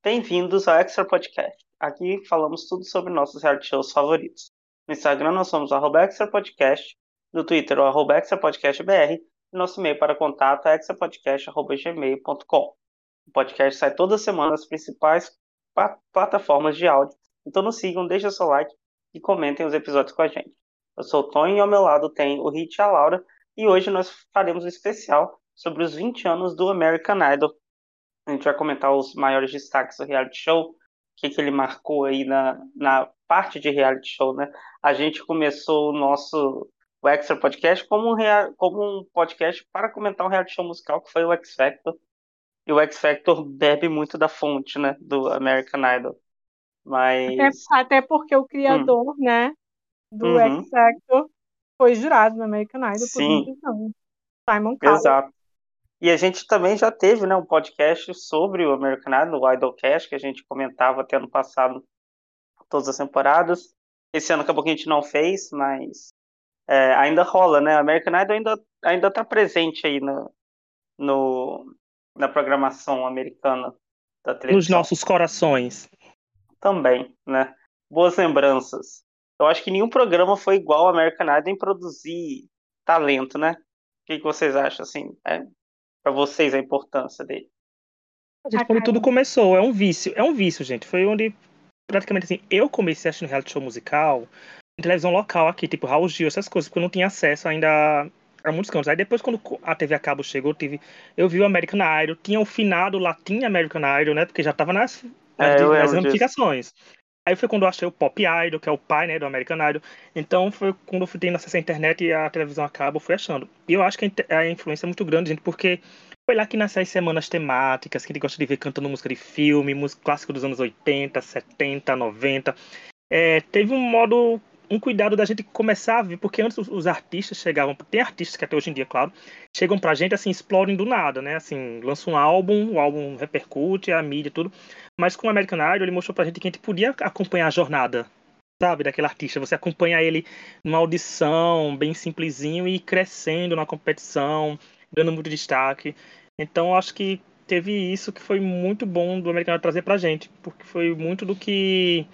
Bem-vindos ao Extra Podcast. Aqui falamos tudo sobre nossos reality shows favoritos. No Instagram nós somos o Extra Podcast, no Twitter o arroba Extra Podcast BR e nosso e-mail para contato é extrapodcast.gmail.com. O podcast sai toda semana nas principais plataformas de áudio, então nos sigam, deixem seu like e comentem os episódios com a gente. Eu sou o Tony e ao meu lado tem o Hit e a Laura e hoje nós faremos um especial sobre os 20 anos do American Idol a gente vai comentar os maiores destaques do reality show, o que, que ele marcou aí na, na parte de reality show, né? A gente começou o nosso o Extra Podcast como um, rea, como um podcast para comentar um reality show musical que foi o X Factor. E o X Factor bebe muito da fonte, né, do American Idol. Mas... Até, até porque o criador, hum. né, do uhum. X Factor foi jurado no American Idol Sim. por muitos anos. Simon Cowell. Exato. E a gente também já teve né, um podcast sobre o American Idol, o Idolcast, que a gente comentava até ano passado todas as temporadas. Esse ano acabou que a gente não fez, mas é, ainda rola, né? American Idol ainda, ainda tá presente aí no, no, na programação americana da televisão. Nos nossos corações. Também, né? Boas lembranças. Eu acho que nenhum programa foi igual ao American Idol em produzir talento, né? O que, que vocês acham, assim? É, para vocês a importância dele? Gente, quando tudo começou, é um vício, é um vício, gente. Foi onde praticamente assim, eu comecei assistindo reality show musical em televisão local aqui, tipo Raul Gil, essas coisas, porque eu não tinha acesso ainda a muitos cantos. Aí depois, quando a TV a cabo chegou, eu, tive, eu vi o American Idol, tinha o finado Latin American Idol, né? Porque já tava nas, nas, é, nas ramificações. Aí foi quando eu achei o Pop Idol, que é o pai, né, do American Idol. Então foi quando eu fui tendo acesso à internet e a televisão a cabo, eu fui achando. E eu acho que a influência é muito grande, gente, porque foi lá que nasceu as semanas temáticas, que a gente gosta de ver cantando música de filme, música clássica dos anos 80, 70, 90. É, teve um modo um cuidado da gente começar a ver, porque antes os, os, artistas chegavam, tem artistas que até hoje em dia, claro, chegam pra gente assim, explodem do nada, né? Assim, lança um álbum, o álbum repercute, a mídia, tudo. Mas com o American Idol, ele mostrou pra gente que a gente podia acompanhar a jornada, sabe, daquele artista. Você acompanha ele numa audição, bem simplesinho, e crescendo na competição, dando muito destaque. Então, acho que teve isso que foi muito bom do American Idol trazer pra gente, porque foi muito do que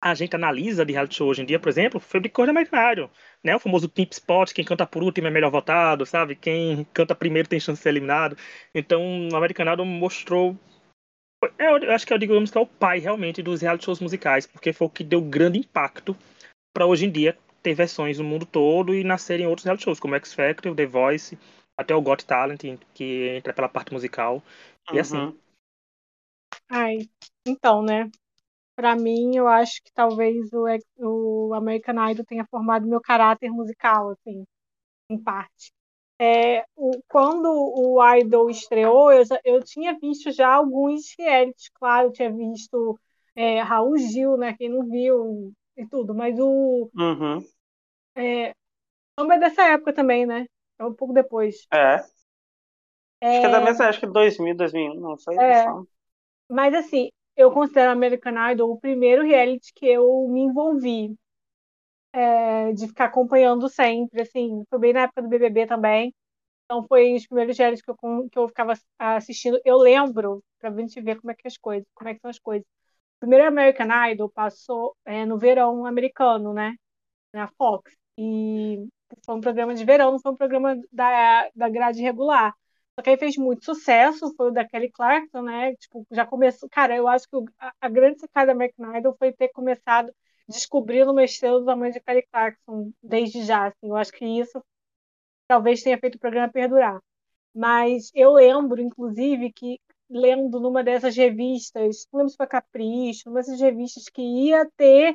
a gente analisa de reality show hoje em dia, por exemplo, foi de de American né? O famoso Pimp Spot, quem canta por último é melhor votado, sabe? Quem canta primeiro tem chance de ser eliminado. Então, o American Idol mostrou é, eu acho que eu digamos que é o pai realmente dos reality shows musicais, porque foi o que deu grande impacto para hoje em dia ter versões no mundo todo e nascerem outros reality shows, como X Factor, The Voice, até o Got Talent, que entra pela parte musical. Uhum. E assim. Ai, então, né? Para mim, eu acho que talvez o, o American Idol tenha formado meu caráter musical, assim, em parte. É, o, quando o Idol estreou, eu, já, eu tinha visto já alguns realities, claro, eu tinha visto é, Raul Gil, né, quem não viu e tudo, mas o... Uhum. É, é dessa época também, né? É um pouco depois. É. Acho que é da mesma, acho que 2000, 2001, não sei. É, mas assim, eu considero American Idol o primeiro reality que eu me envolvi. É, de ficar acompanhando sempre, assim, foi bem na época do BBB também. Então foi os primeiros realities que eu, que eu ficava assistindo. Eu lembro, pra gente ver como é que é as coisas, como é que são as coisas. O primeiro American Idol passou é, no verão americano, né? Na Fox. E foi um programa de verão, não foi um programa da, da grade regular. Só que aí fez muito sucesso, foi o da Kelly Clarkson, né? Tipo, já começou. Cara, eu acho que a, a grande sacada da American Idol foi ter começado descobrindo uma estrela do tamanho de Kelly Clarkson desde já. Assim, eu acho que isso talvez tenha feito o programa perdurar. Mas eu lembro, inclusive, que lendo numa dessas revistas, não lembro se foi Capricho, numa dessas revistas que ia ter,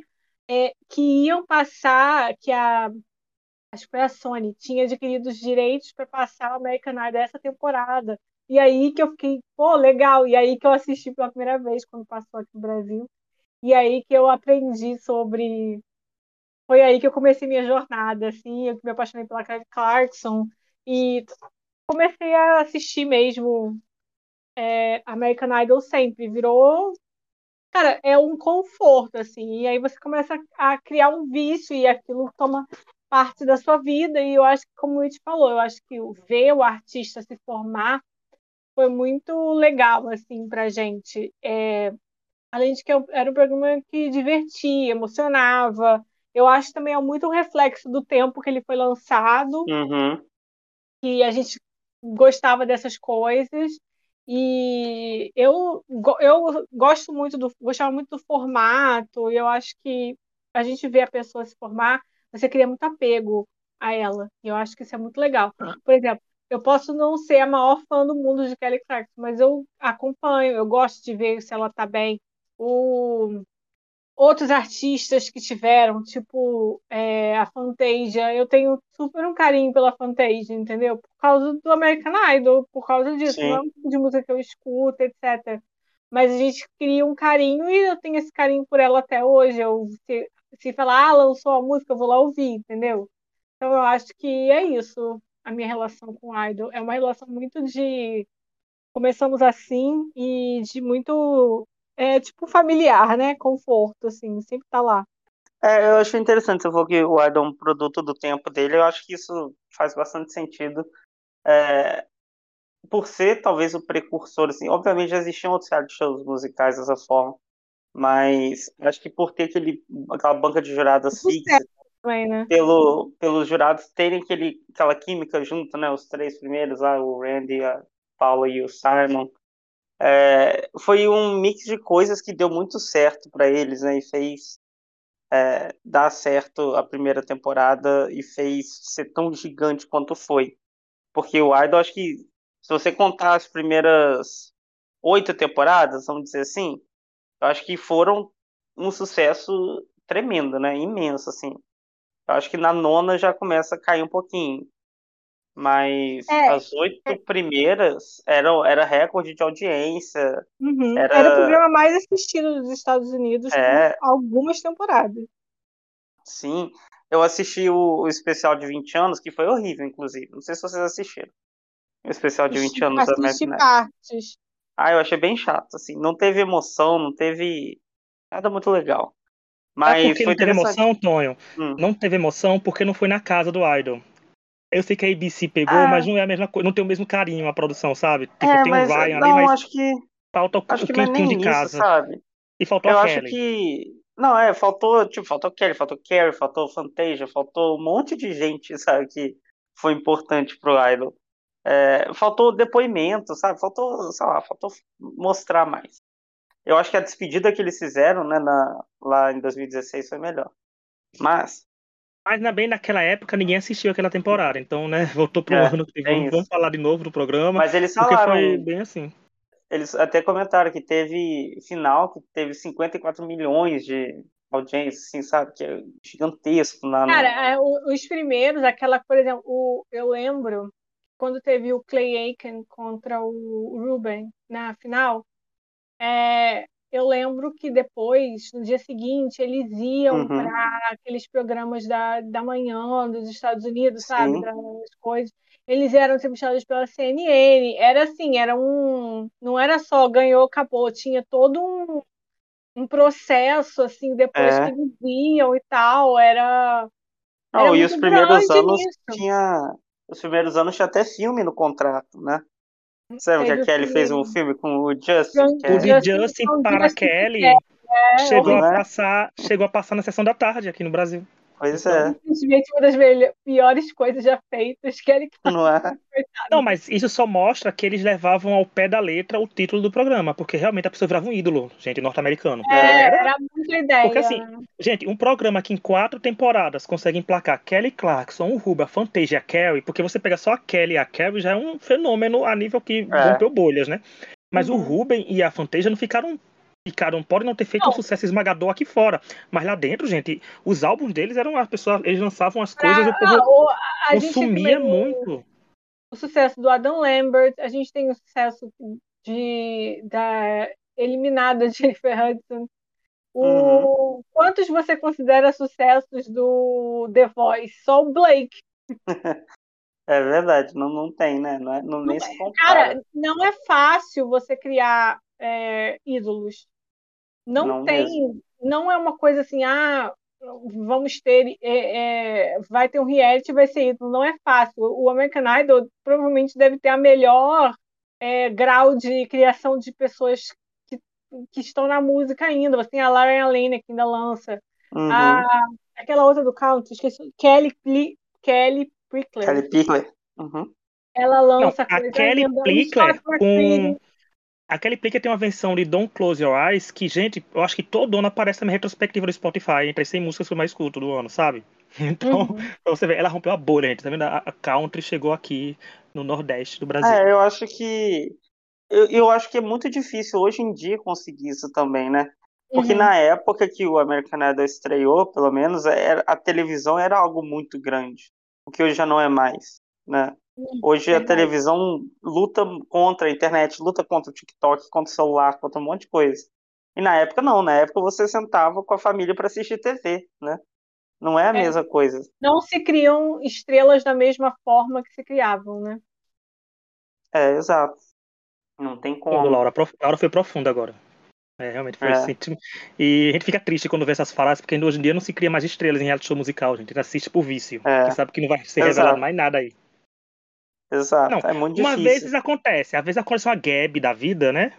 é, que iam passar, que a acho que foi a Sony, tinha adquirido os direitos para passar o American Idol dessa temporada. E aí que eu fiquei, pô, legal. E aí que eu assisti pela primeira vez quando passou aqui no Brasil. E aí que eu aprendi sobre. Foi aí que eu comecei minha jornada, assim, eu me apaixonei pela Kelly Clarkson e comecei a assistir mesmo é, American Idol sempre. Virou cara, é um conforto, assim, e aí você começa a criar um vício e aquilo toma parte da sua vida. E eu acho que, como o It falou, eu acho que ver o artista se formar foi muito legal, assim, pra gente. É, além de que era um programa que divertia, emocionava. Eu acho também é muito um reflexo do tempo que ele foi lançado, Uhum. que a gente gostava dessas coisas. E eu, eu gosto muito do, gostava muito do formato, e eu acho que a gente vê a pessoa se formar, você cria muito apego a ela. E eu acho que isso é muito legal. Ah. Por exemplo, eu posso não ser a maior fã do mundo de Kelly Clarkson, mas eu acompanho, eu gosto de ver se ela tá bem. O... Outros artistas que tiveram, tipo é, a Fantasia, eu tenho super um carinho pela Fantasia, entendeu? Por causa do American Idol, por causa disso. Sim. Não é um tipo de música que eu escuto, etc. Mas a gente cria um carinho e eu tenho esse carinho por ela até hoje. Eu, se, se falar, ah, lançou a música, eu vou lá ouvir, entendeu? Então eu acho que é isso a minha relação com o Idol. É uma relação muito de. Começamos assim e de muito. É tipo familiar, né? Conforto, assim, sempre tá lá. É, eu acho interessante você falou que o Idol é um produto do tempo dele. Eu acho que isso faz bastante sentido. É, por ser talvez o precursor, assim, obviamente já existiam outros shows musicais dessa forma, mas acho que por ter aquele, aquela banca de juradas fixa, Também, né? pelo, pelos jurados terem aquele, aquela química junto, né? Os três primeiros lá, o Randy, a Paula e o Simon. É, foi um mix de coisas que deu muito certo para eles, né? E fez é, dar certo a primeira temporada e fez ser tão gigante quanto foi. Porque o Idol, acho que se você contar as primeiras oito temporadas, vamos dizer assim, eu acho que foram um sucesso tremendo, né? Imenso, assim. Eu acho que na nona já começa a cair um pouquinho. Mas É, as oito primeiras eram era recorde de audiência. Uhum. Era- Era... o programa mais assistido dos Estados Unidos É. por algumas temporadas. Sim. Eu assisti o, o especial de 20 anos, que foi horrível, inclusive. Não sei se vocês assistiram. O especial de 20 anos da Assisti American Idol. partes. Ah, eu achei bem chato, assim. Não teve emoção, não teve nada muito legal. Mas que foi não teve emoção, Tonho? Hum. Não teve emoção porque não foi na casa do Idol. Eu sei que a ABC pegou, Ah. mas não é a mesma coisa, não tem o mesmo carinho a produção, sabe? Tipo, É, tem mas o Ryan ali, não, mas acho que falta o, acho o que não é de nisso, casa. sabe? E faltou Eu a acho Kelly. que. Não, é, faltou, tipo, faltou Kelly, faltou Carrie, faltou Fantasia, faltou um monte de gente, sabe, que foi importante pro Idol. É, faltou depoimento, sabe? Faltou, sei lá, faltou mostrar mais. Eu acho que a despedida que eles fizeram, né, na, lá em 2016 foi melhor. Mas, Mas na, bem naquela época ninguém assistiu aquela temporada, então, né, voltou pro É, ano que tem vamos, falar de novo do programa, mas eles porque falaram, foi bem assim. eles até comentaram que teve final que teve 54 milhões de audiência, assim, sabe? Que é gigantesco na, Cara, é, os primeiros, aquela, por exemplo, o, eu lembro quando teve o Clay Aiken contra o Ruben na final, é, eu lembro que depois, no dia seguinte, eles iam Uhum. para aqueles programas da, da manhã dos Estados Unidos, sabe? Das coisas. Eles eram entrevistados pela CNN. Era assim, era um. Não era só ganhou, acabou. Tinha todo um, um processo, assim, depois É. que eles iam e tal. Era. Não, Era e os primeiros anos nisso. tinha. Os primeiros anos tinha até filme no contrato, né? Sabe que a o Kelly fez um filme. com o Justin, O é... de Justin- para Justin Kelly É, chegou a passar, chegou a passar na sessão da tarde aqui no Brasil. Pois Então, é, Simplesmente uma das piores coisas já feitas. Que ele não é? Não, mas isso só mostra que eles levavam ao pé da letra o título do programa, porque realmente a pessoa virava um ídolo, gente, norte-americano. É, Era- era muita ideia. Porque assim, gente, um programa que em quatro temporadas consegue emplacar Kelly Clarkson, o Ruba, a Fantasia e a Carrie, porque você pega só a Kelly e a Carrie já é um fenômeno a nível que É. rompeu bolhas, né? Mas Uhum. o Ruben e a Fantasia não ficaram. Ficaram, podem não ter feito Não. um sucesso esmagador aqui fora. Mas lá dentro, gente, os álbuns deles eram as pessoas, eles lançavam as coisas e o povo Ah, a tem consumia muito. o sucesso do Adam Lambert, a gente tem o sucesso de, da eliminada Jennifer Hudson. O, Quantos você considera sucessos do The Voice? Só o Blake. É verdade, não, não tem, né? Não, é, não nem se compara. Cara, não é fácil você criar é, ídolos. Não, Não tem, não é uma coisa assim, ah, vamos ter, é, é, vai ter um reality, vai ser ídolo. Não é fácil. O American Idol provavelmente deve ter a melhor é, grau de criação de pessoas que, que estão na música ainda. Você tem a Lauren Lane que ainda lança. Uhum. A, aquela outra do country, esqueci. Kelly, Pli, Kelly Prickler. Kelly Pickler. Uhum. Ela lança Não, a Kelly Scott com- McCready. A Kelly Plicker tem uma versão de Don't Close Your Eyes que, gente, eu acho que todo ano aparece na minha retrospectiva do Spotify, entre as 100 músicas que eu mais escuto do ano, sabe? Então, Uhum. pra você ver, ela rompeu a bolha, gente. Tá vendo? A a country chegou aqui no Nordeste do Brasil. É, eu acho que. Eu, eu acho que é muito difícil hoje em dia conseguir isso também, né? Porque Uhum. na época que o American Idol estreou, pelo menos, era- a televisão era algo muito grande. O que hoje já não é mais, né? Hoje a televisão luta contra a internet, luta contra o TikTok, contra o celular, contra um monte de coisa. E na época não, na época você sentava com a família para assistir TV, né? Não é a É. mesma coisa. Não se criam estrelas da mesma forma que se criavam, né? É, exato. Não tem Pô, como. Laura, prof- Laura foi profunda agora. É, realmente foi É. assim. E a gente fica triste quando vê essas falas, porque hoje em dia não se cria mais estrelas em reality show musical, gente. A gente assiste por vício. É. Porque sabe que não vai ser Exato. revelado mais nada aí. Exato, Não, é muito Uma difícil. vez acontece, às vezes acontece uma Gab da vida, né?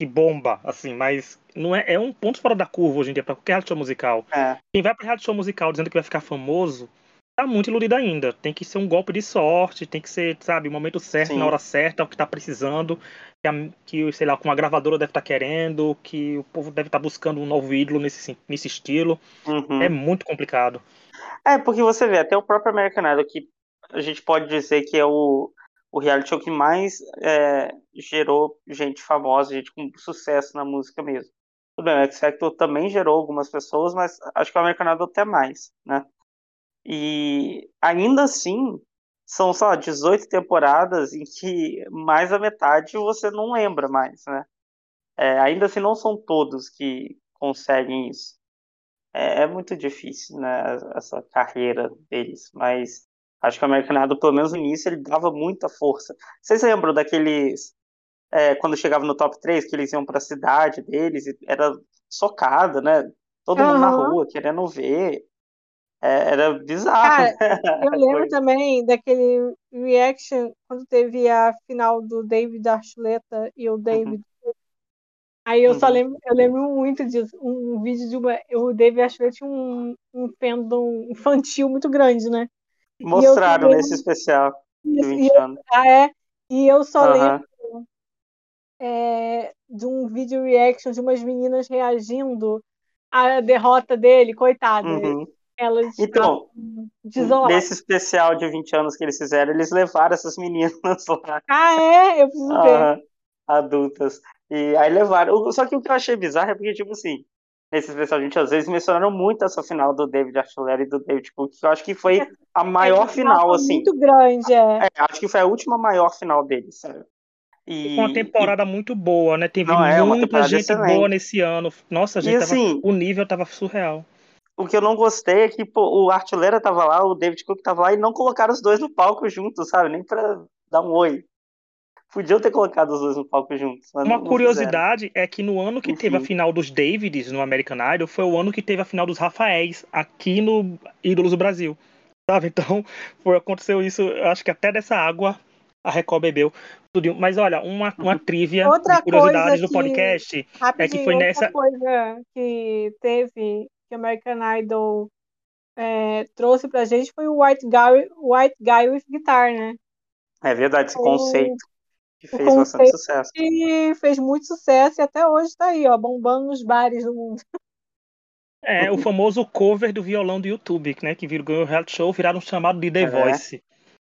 Que bomba, assim, mas não é, é um ponto fora da curva hoje em dia pra qualquer reality show musical. É, Quem vai pra reality show musical dizendo que vai ficar famoso, tá muito iludido ainda. Tem que ser um golpe de sorte, tem que ser, sabe, o momento certo, Sim. na hora certa, o que tá precisando, que, a- que sei lá, com a gravadora deve estar querendo, que o povo deve estar buscando um novo ídolo nesse, nesse estilo. uhum. É muito complicado. É, porque você vê, até o próprio American Idol, que a gente pode dizer que é o, o reality show que mais é, gerou gente famosa, gente com sucesso na música mesmo. Tudo bem, o X Factor também gerou algumas pessoas, mas acho que o American Idol até mais, né? E ainda assim, são só 18 temporadas em que mais da metade você não lembra mais, né? É, ainda assim, não são todos que conseguem isso. É, é muito difícil, né, essa carreira deles, mas acho que o American Idol, pelo menos no início, ele dava muita força. Vocês lembram daqueles, é, quando chegava no top 3, que eles iam para a cidade deles, e era socada, né? Todo mundo na rua querendo ver. É, era bizarro. Cara, né, Eu lembro também daquele reaction quando teve a final do David Archuleta e o David. Aí eu só Uhum. lembro, eu lembro muito disso. Um, vídeo de uma. O David Archuleta tinha um, um fandom infantil muito grande, né? Mostraram nesse especial de Isso, e 20 eu, anos. ah, é? E eu só lembro é, de um vídeo reaction de umas meninas reagindo à derrota dele, coitada. Uhum. Elas Então, desoladas. Nesse especial de 20 anos que eles fizeram, eles levaram essas meninas lá. Ah, é? Eu preciso ver. Adultas. E aí levaram. Só que o que eu achei bizarro é porque, tipo assim, nesse especial, a gente às vezes mencionaram muito essa final do David Archuleta e do David Cook, que eu acho que foi a maior É, final, assim. Muito grande, é. É, acho que foi a última maior final deles, sério. E, Uma temporada muito boa, né? Teve Não, é, uma muita temporada gente excelente. boa nesse ano. Nossa, a e, gente e tava, assim, o nível tava surreal. o que eu não gostei é que pô, o Artilera tava lá, o David Cook tava lá e não colocaram os dois no palco juntos, sabe? Nem pra dar um oi. Podiam ter colocado os dois no palco juntos, mas Uma curiosidade é que no ano que Enfim. teve a final dos Davids no American Idol, foi o ano que teve a final dos Rafaéis aqui no Ídolos do Brasil. Sabe? Então, foi, aconteceu isso, eu acho que até dessa água a Record bebeu. Tudo. Mas olha, uma, uma trivia Outra de curiosidades coisa do que- podcast. Rapidinho, foi outra nessa- coisa que teve, que American Idol é, trouxe pra gente foi o White Guy, White Guy with Guitar, né? É verdade, esse O- conceito que fez bastante sucesso. E fez muito sucesso e até hoje tá aí, ó, bombando nos bares do mundo. É o famoso cover do violão do YouTube, né? Que virou o reality show, viraram um chamado de The É. Voice.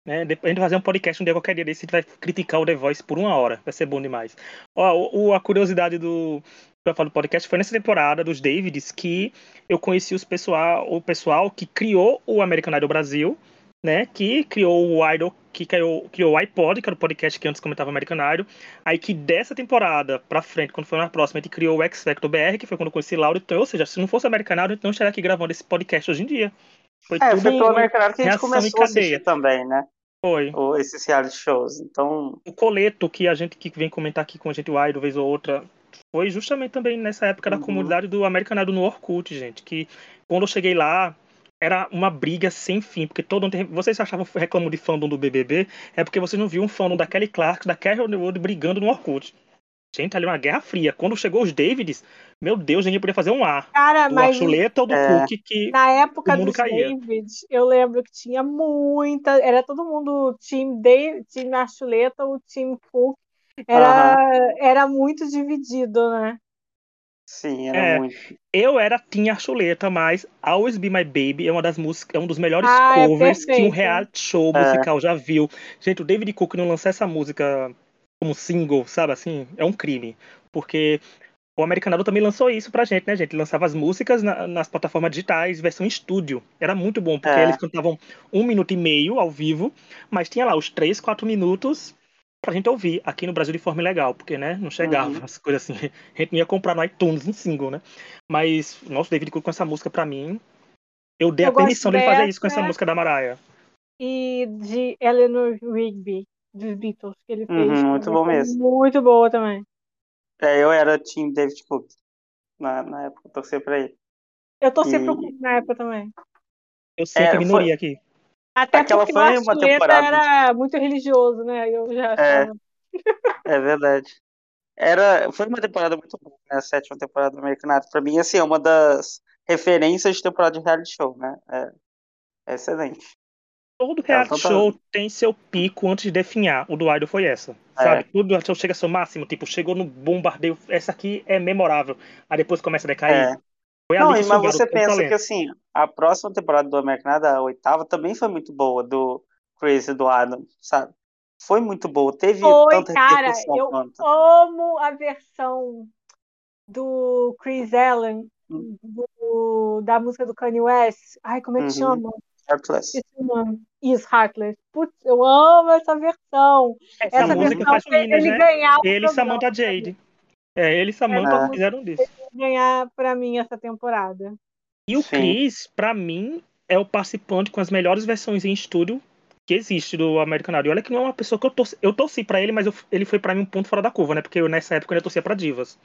Né? Depois a gente vai fazer um podcast um dia qualquer dia desse, a gente vai criticar o The Voice por uma hora. Vai ser bom demais. Ó, o, o- a curiosidade do, que eu falo do podcast foi nessa temporada dos Davids que eu conheci os pessoal, o pessoal que criou o American Idol Brasil, né? Que criou o Idol, que criou, criou o iPod, que era o podcast que antes comentava American Idol. Aí que dessa temporada pra frente, quando foi na próxima, a gente criou o X Factor BR, que foi quando eu conheci Laura. Então, ou seja, se não fosse o American Idol, a gente não estaria aqui gravando esse podcast hoje em dia. Foi É, tudo foi pelo American Idol que a gente começou a assistir também, né? Foi. O- esses reality shows. Então, O coleto que a gente que vem comentar aqui com a gente, o Idol, vez ou outra, foi justamente também nessa época da Uhum. comunidade do American Idol no Orkut, gente. Que quando eu cheguei lá, era uma briga sem fim, porque todo mundo. Vocês achavam reclamam de fandom do BBB, é porque vocês não viam um fandom da Kelly Clark, da Carrie Underwood brigando no Orkut. Gente, ali uma guerra fria. Quando chegou os Davids, meu Deus, ninguém podia fazer um A. Cara, do mas Chuleta ou do é, Cook que na época dos caía. Davids, eu lembro que tinha muita. Era todo mundo time Dave, time Archuleta ou time Cook. Era, era muito dividido, né? Sim, era É. muito. Eu era Team Archuleta, mas Always Be My Baby é uma das músicas, é um dos melhores Ah, é covers que um reality show É. musical já viu. Gente, o David Cook não lançar essa música como single, sabe assim, é um crime. Porque o American Idol também lançou isso pra gente, né, gente? Ele lançava as músicas na- nas plataformas digitais, versão estúdio. Era muito bom, porque É. eles cantavam um minuto e meio ao vivo, mas tinha lá os três, quatro minutos pra gente ouvir aqui no Brasil de forma ilegal, porque, né, não chegava Uhum. as coisas assim. A gente não ia comprar no iTunes em single, né? Mas, nossa, o David Cook com essa música pra mim, eu dei Eu a permissão dele fazer isso com essa música da Mariah. E de Eleanor Rigby, dos Beatles, que ele fez. Uhum, muito bom foi mesmo. Muito boa também. É, eu era Team David Cook na, na época, eu torcia pra ele. Eu torci E- pro Cook na época também. Eu sempre É, minoria aqui. Até Aquela porque foi o uma temporada. era muito religioso, né? Eu já É. É verdade. Era, foi uma temporada muito boa, né? A sétima temporada do American Idol. Pra mim, assim, é uma das referências de temporada de reality show, né? É, é excelente. Todo reality show tem seu pico antes de definhar. O do Idol foi essa. É. Sabe? Tudo reality show chega ao seu máximo. Tipo, chegou no bombardeio. Essa aqui é memorável. Aí depois começa a decair. Foi Não, ali que mas você pensa talento. que, assim, a próxima temporada do American Idol, a oitava, também foi muito boa, do Crazy do Adam, sabe? Foi muito boa. Teve Foi, tanta cara. Eu quanto. amo a versão do Chris Allen Hum. do- da música do Kanye West. Ai, como é que Uhum. chama? Heartless. Isso, Heartless. Putz, eu amo essa versão. Essa, Essa música versão faz ele né? ganhar o Ele e Samantha sabe? Jade. É, ele e Samantha É. fizeram disso. ganhar pra mim essa temporada. E o Sim. Chris, pra mim, é o participante com as melhores versões em estúdio que existe do American Idol. E olha que não é uma pessoa que eu torci, eu torci pra ele, mas eu- ele foi pra mim um ponto fora da curva, né? Porque eu, nessa época eu ainda torcia pra divas.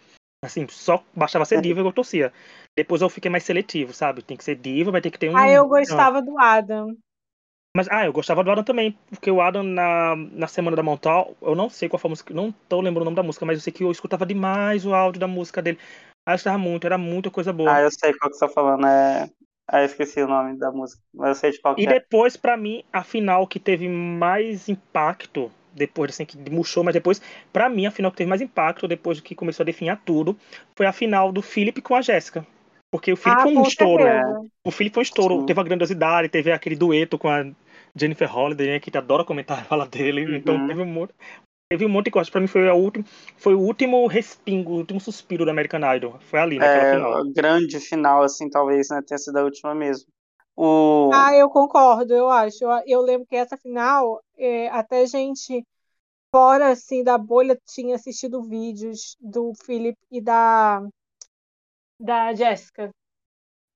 Assim, só bastava ser É. diva que eu torcia. Depois eu fiquei mais seletivo, sabe? Tem que ser diva, vai ter que ter um. Ah, eu não. gostava do Adam. Mas, ah, eu gostava do Adam também, porque o Adam na, na semana da Montal, eu não sei qual foi a música, não tô lembrando o nome da música, mas eu sei que eu escutava demais o áudio da música dele. Ah, eu gostava muito, era muita coisa boa. Ah, eu sei qual que você tá falando. É... Ah, eu esqueci o nome da música, mas eu sei de qual que E é. depois, pra mim, a final que teve mais impacto, depois assim, que murchou, mas depois, pra mim, a final que teve mais impacto, depois que começou a definhar tudo, foi a final do Philip com a Jéssica. Porque o Philip Ah, foi um estouro. certeza. O Philip foi um estouro, Sim. teve a grandiosidade, teve aquele dueto com a Jennifer Holliday, né, que adora comentar a fala dele, Uhum. então teve um monte. Teve um monte de coisa. Pra mim foi, a última, foi o último respingo, o último suspiro do American Idol. Foi ali, naquela É, final. a grande final, assim, talvez, né, tenha sido a última mesmo. O... Ah, eu concordo, eu acho. Eu, eu lembro que essa final, é, até gente fora assim da bolha tinha assistido vídeos do Philip e da da Jessica.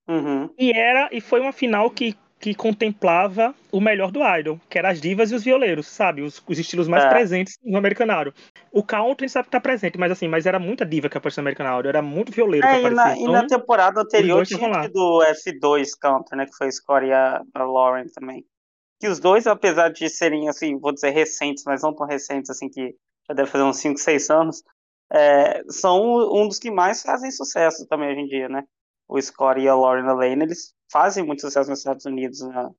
Uhum. E era, e foi uma final que, que contemplava o melhor do Idol, que era as divas e os violeiros, sabe? Os, os estilos mais É. presentes no American Idol. O country sabe que tá presente, mas assim, mas era muita diva que aparecia no American Idol, era muito violeiro que É, e aparecia. na, e então, na temporada anterior tinha estavam lá. tido o F2 Counter, né, que foi a Scott e a, a Lauren também. Que os dois, apesar de serem, assim, vou dizer recentes, mas não tão recentes, assim, que já deve fazer uns 5, 6 anos, é, são um dos que mais fazem sucesso também hoje em dia, né? O Scott e a Lauren Lane, eles fazem muito sucesso nos Estados Unidos né,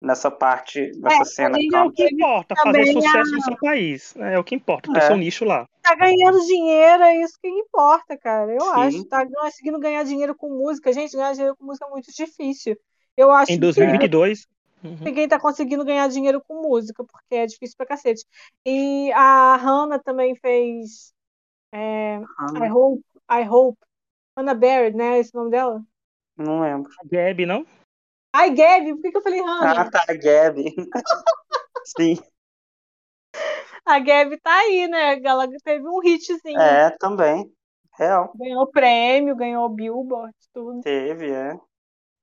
nessa parte, nessa É, cena é o que importa, fazer sucesso no seu país. É o que importa, ter É. seu nicho lá. Tá ganhando dinheiro, é isso que importa, cara. Eu Sim. acho. Tá conseguindo ganhar dinheiro com música. Gente, ganhar dinheiro com música é muito difícil. Eu acho Em que 2022. uhum. ninguém tá conseguindo ganhar dinheiro com música, porque é difícil pra cacete. E a Hannah também fez é, I Hope, I Hope. Hannah Barrett, né? Esse o nome dela? Não lembro. A Gabi, não? Ai, Gabi, por que, que eu falei Hannah? Ah, tá, Gabi. Sim, A Gabi tá aí, né? Ela teve um hitzinho. é, também. Real. Ganhou prêmio, ganhou Billboard, tudo. Teve, é.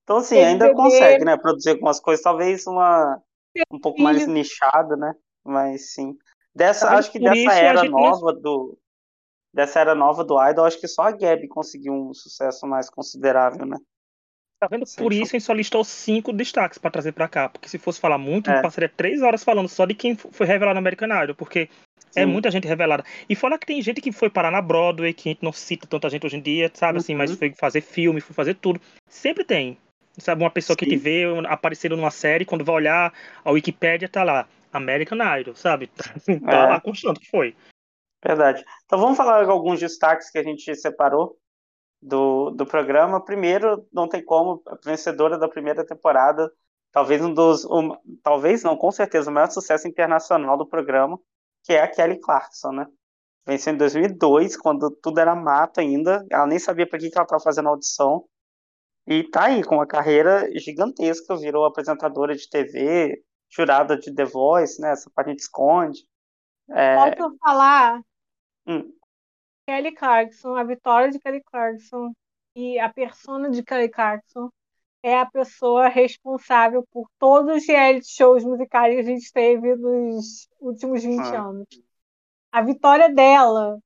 Então, assim, Teve ainda bebê. consegue, né? Produzir algumas coisas, talvez uma um pouco mais nichada, né? Mas sim. Dessa, Talvez acho que dessa era não- nova do. Dessa era nova do Idol, acho que só a Gabi conseguiu um sucesso mais considerável, né? Tá vendo? Por isso a gente só listou cinco destaques para trazer para cá. Porque se fosse falar muito, é. passaria três horas falando só de quem foi revelado no American Idol. Porque é Sim. é muita gente revelada. E fora que tem gente que foi parar na Broadway, que a gente não cita tanta gente hoje em dia, sabe? Assim, mas uhum. foi fazer filme, foi fazer tudo. Sempre tem. Sabe, uma pessoa Sim. que te vê aparecendo numa série, quando vai olhar a Wikipédia, tá lá. American Idol, sabe? Tá é. lá constando que foi. Verdade. Então vamos falar alguns destaques que a gente separou do, do programa. Primeiro, não tem como, a vencedora da primeira temporada, talvez um dos, um, talvez não, com certeza, o maior sucesso internacional do programa, que é a Kelly Clarkson, né? Venceu em 2002, quando tudo era mato ainda, ela nem sabia para que, que ela estava fazendo audição, e tá aí, com uma carreira gigantesca, virou apresentadora de TV, jurada de The Voice, né? Essa parte a gente esconde. É... Posso falar? Hum. Kelly Clarkson, a vitória de Kelly Clarkson e a persona de Kelly Clarkson é a pessoa responsável por todos os reality shows musicais que a gente teve nos últimos 20 ah. anos. A vitória dela,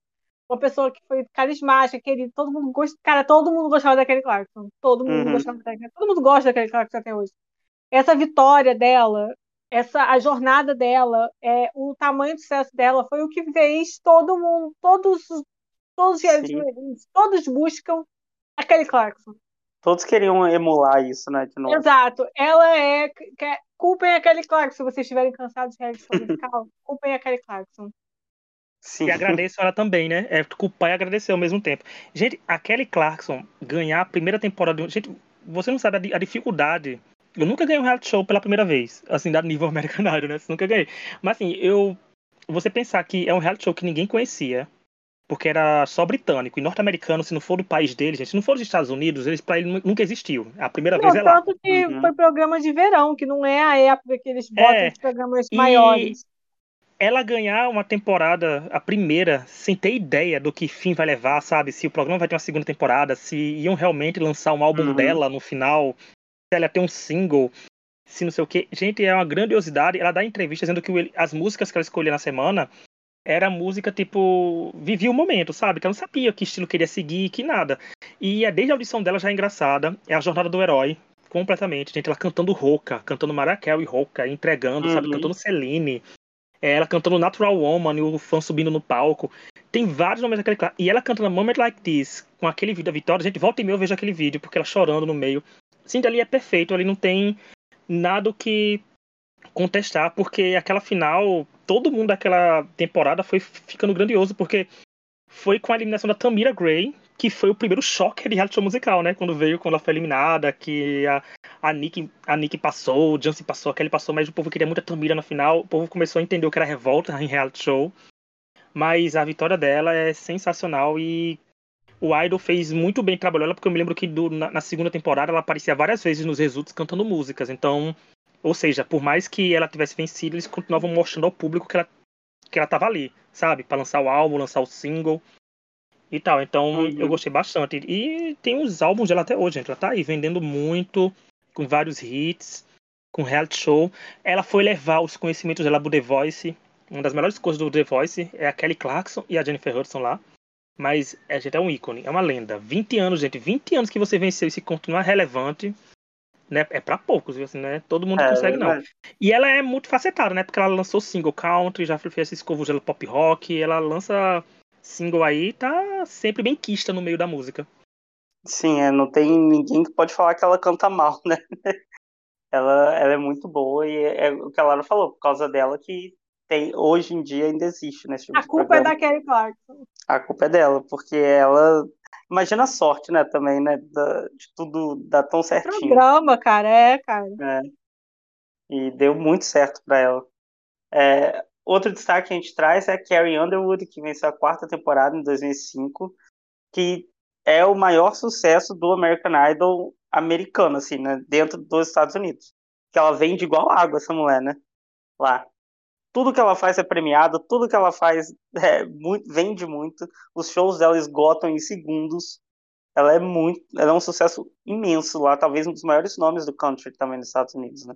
uma pessoa que foi carismática, querida, todo mundo gosta, cara, todo mundo gostava da Kelly Clarkson, todo mundo uhum. gostava da Kelly, todo mundo gosta da Kelly Clarkson até hoje. Essa vitória dela, essa a jornada dela, é o tamanho do sucesso dela foi o que fez todo mundo, todos Todos os todos buscam a Kelly Clarkson. Todos queriam emular isso, né? De novo. Exato. Ela é. Culpem a Kelly Clarkson se vocês estiverem cansados de reality show musical. culpem a Kelly Clarkson. Sim. E agradeço ela também, né? É culpar e agradecer ao mesmo tempo. Gente, a Kelly Clarkson ganhar a primeira temporada. Gente, você não sabe a, dificuldade. Eu nunca ganhei um reality show pela primeira vez, assim, da nível americanário, né? Nunca ganhei. Mas assim, eu. Você pensar que é um reality show que ninguém conhecia, porque era só britânico e norte-americano, se não for do país dele, gente, se não for dos Estados Unidos, eles para ele nunca existiu. A primeira não, vez é lá. Tanto que uhum. foi programa de verão, que não é a época que eles botam é, os programas maiores. Ela ganhar uma temporada, a primeira, sem ter ideia do que fim vai levar, sabe? Se o programa vai ter uma segunda temporada, se iam realmente lançar um álbum uhum. dela no final, se ela ia ter um single, se não sei o que. Gente, é uma grandiosidade. Ela dá entrevista dizendo que as músicas que ela escolheu na semana era música, tipo, vivia o momento, sabe? Que ela não sabia que estilo queria seguir, que nada. E é desde a audição dela já é engraçada. É a jornada do herói, completamente. Gente, ela cantando rouca, cantando Marakel e rouca, entregando, uhum. sabe? Cantando Celine. É, ela cantando Natural Woman e o fã subindo no palco. Tem vários momentos daquele. E ela cantando Moment Like This, com aquele vídeo da Vitória. Gente, volta e meia eu vejo aquele vídeo, porque ela chorando no meio. Sim, ali é perfeito, ali não tem nada que contestar, porque aquela final, todo mundo daquela temporada foi ficando grandioso, porque foi com a eliminação da Tamira Gray, que foi o primeiro choque de reality show musical, né? Quando veio, quando ela foi eliminada, que a, a, Nick, a Nick passou, o Jancy passou, a Kelly passou, mas o povo queria muito a Tamira na final, o povo começou a entender o que era revolta em reality show. Mas a vitória dela é sensacional e o Idol fez muito bem trabalhou ela, porque eu me lembro que do, na, na, segunda temporada ela aparecia várias vezes nos resultados cantando músicas. Então, ou seja, por mais que ela tivesse vencido, eles continuavam mostrando ao público que ela que ela tava ali, sabe? Para lançar o álbum, lançar o single e tal. Então uhum. eu gostei bastante. E tem os álbuns dela até hoje, gente. Ela tá aí vendendo muito, com vários hits, com reality show. Ela foi levar os conhecimentos dela pro The Voice. Uma das melhores coisas do The Voice é a Kelly Clarkson e a Jennifer Hudson lá. Mas a gente é um ícone, é uma lenda. 20 anos, gente. 20 anos que você venceu e se continua relevante né? É para poucos, viu? Assim, né? Todo mundo é, consegue, não. E ela é muito facetada, né? Porque ela lançou single country, já fez esse escovo de pop rock, ela lança single aí, tá sempre bem quista no meio da música. Sim, é, não tem ninguém que pode falar que ela canta mal, né? ela, ela é muito boa e é, o que a Lara falou, por causa dela que tem, hoje em dia ainda existe, né? Tipo a culpa programa. é da Kelly Clarkson. A culpa é dela, porque ela Imagina a sorte, né, também, né, da, de tudo dar tão certinho. Programa, cara, é, cara. É. E deu muito certo para ela. É, outro destaque que a gente traz é a Carrie Underwood, que venceu a quarta temporada em 2005, que é o maior sucesso do American Idol americano, assim, né, dentro dos Estados Unidos. Que ela vem de igual água, essa mulher, né, lá tudo que ela faz é premiado, tudo que ela faz é, muito, vende muito, os shows dela esgotam em segundos. Ela é muito, ela é um sucesso imenso lá, talvez um dos maiores nomes do country também nos Estados Unidos, né?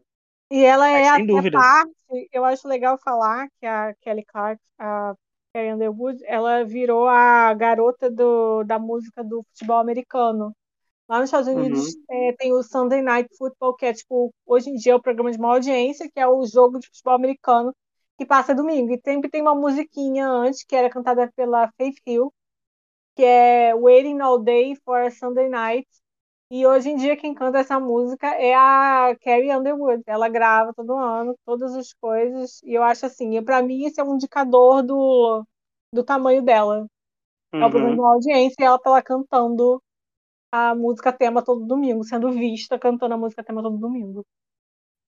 E ela é, é até parte, eu acho legal falar que a Kelly Clark, a Carrie Underwood, ela virou a garota do, da música do futebol americano. Lá nos Estados Unidos uhum. é, tem o Sunday Night Football, que é tipo, hoje em dia é o programa de maior audiência, que é o jogo de futebol americano que passa domingo. E sempre tem uma musiquinha antes, que era cantada pela Faith Hill, que é Waiting All Day for a Sunday Night. E hoje em dia quem canta essa música é a Carrie Underwood. Ela grava todo ano, todas as coisas. E eu acho assim, para mim esse é um indicador do, do tamanho dela. Uhum. É o programa de uma audiência e ela tá lá cantando a música tema todo domingo, sendo vista cantando a música tema todo domingo.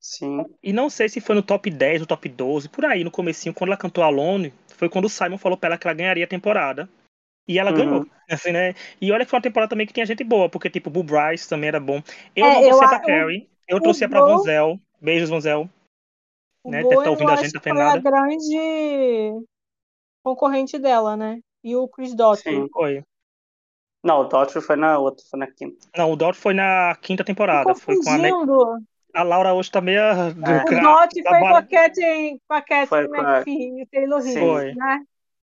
Sim. E não sei se foi no top 10 ou top 12, por aí, no comecinho, quando ela cantou Alone, foi quando o Simon falou pra ela que ela ganharia a temporada. E ela uhum. ganhou, assim, né? E olha que foi uma temporada também que tinha gente boa, porque, tipo, o Bryce também era bom. Eu é, não torcia pra Carrie, eu torcia pra Vonzel. Beijos, Vonzel. Né? Deve estar tá ouvindo a gente, tá foi nada. a grande concorrente dela, né? E o Chris Daughtry. Sim, foi. Não, o Daughtry foi na outra, foi na quinta. Não, o Daughtry foi na quinta temporada. Foi com a, a Laura hoje tá meio. É. O Dot foi com a Cat, com a Cat McPhee e Taylor Swift, né?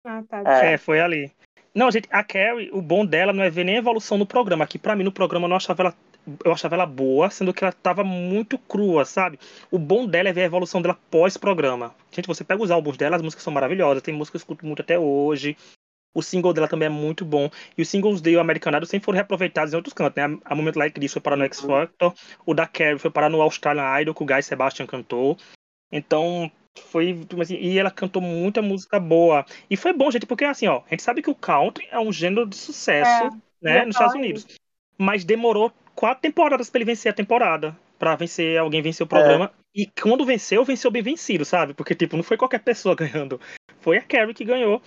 Ah, tá. É. é, foi ali. Não, gente, a Carrie, o bom dela não é ver nem a evolução no programa. Que para mim no programa eu não achava ela eu achava ela boa, sendo que ela tava muito crua, sabe? O bom dela é ver a evolução dela pós-programa. Gente, você pega os álbuns dela, as músicas são maravilhosas, tem músicas que eu escuto muito até hoje. O single dela também é muito bom. E os singles dele, o americanado, sempre foram reaproveitados em outros cantos, né? A Moment Like This foi para no X Factor. O da Carrie foi para no Australian Idol, que o Guy Sebastian cantou. Então, foi. Assim, e ela cantou muita música boa. E foi bom, gente, porque assim, ó, a gente sabe que o country é um gênero de sucesso, é, né, nos Estados Unidos. Mas demorou quatro temporadas para ele vencer a temporada. para vencer, alguém vencer o programa. É. E quando venceu, venceu bem vencido, sabe? Porque, tipo, não foi qualquer pessoa ganhando. Foi a Carrie que ganhou.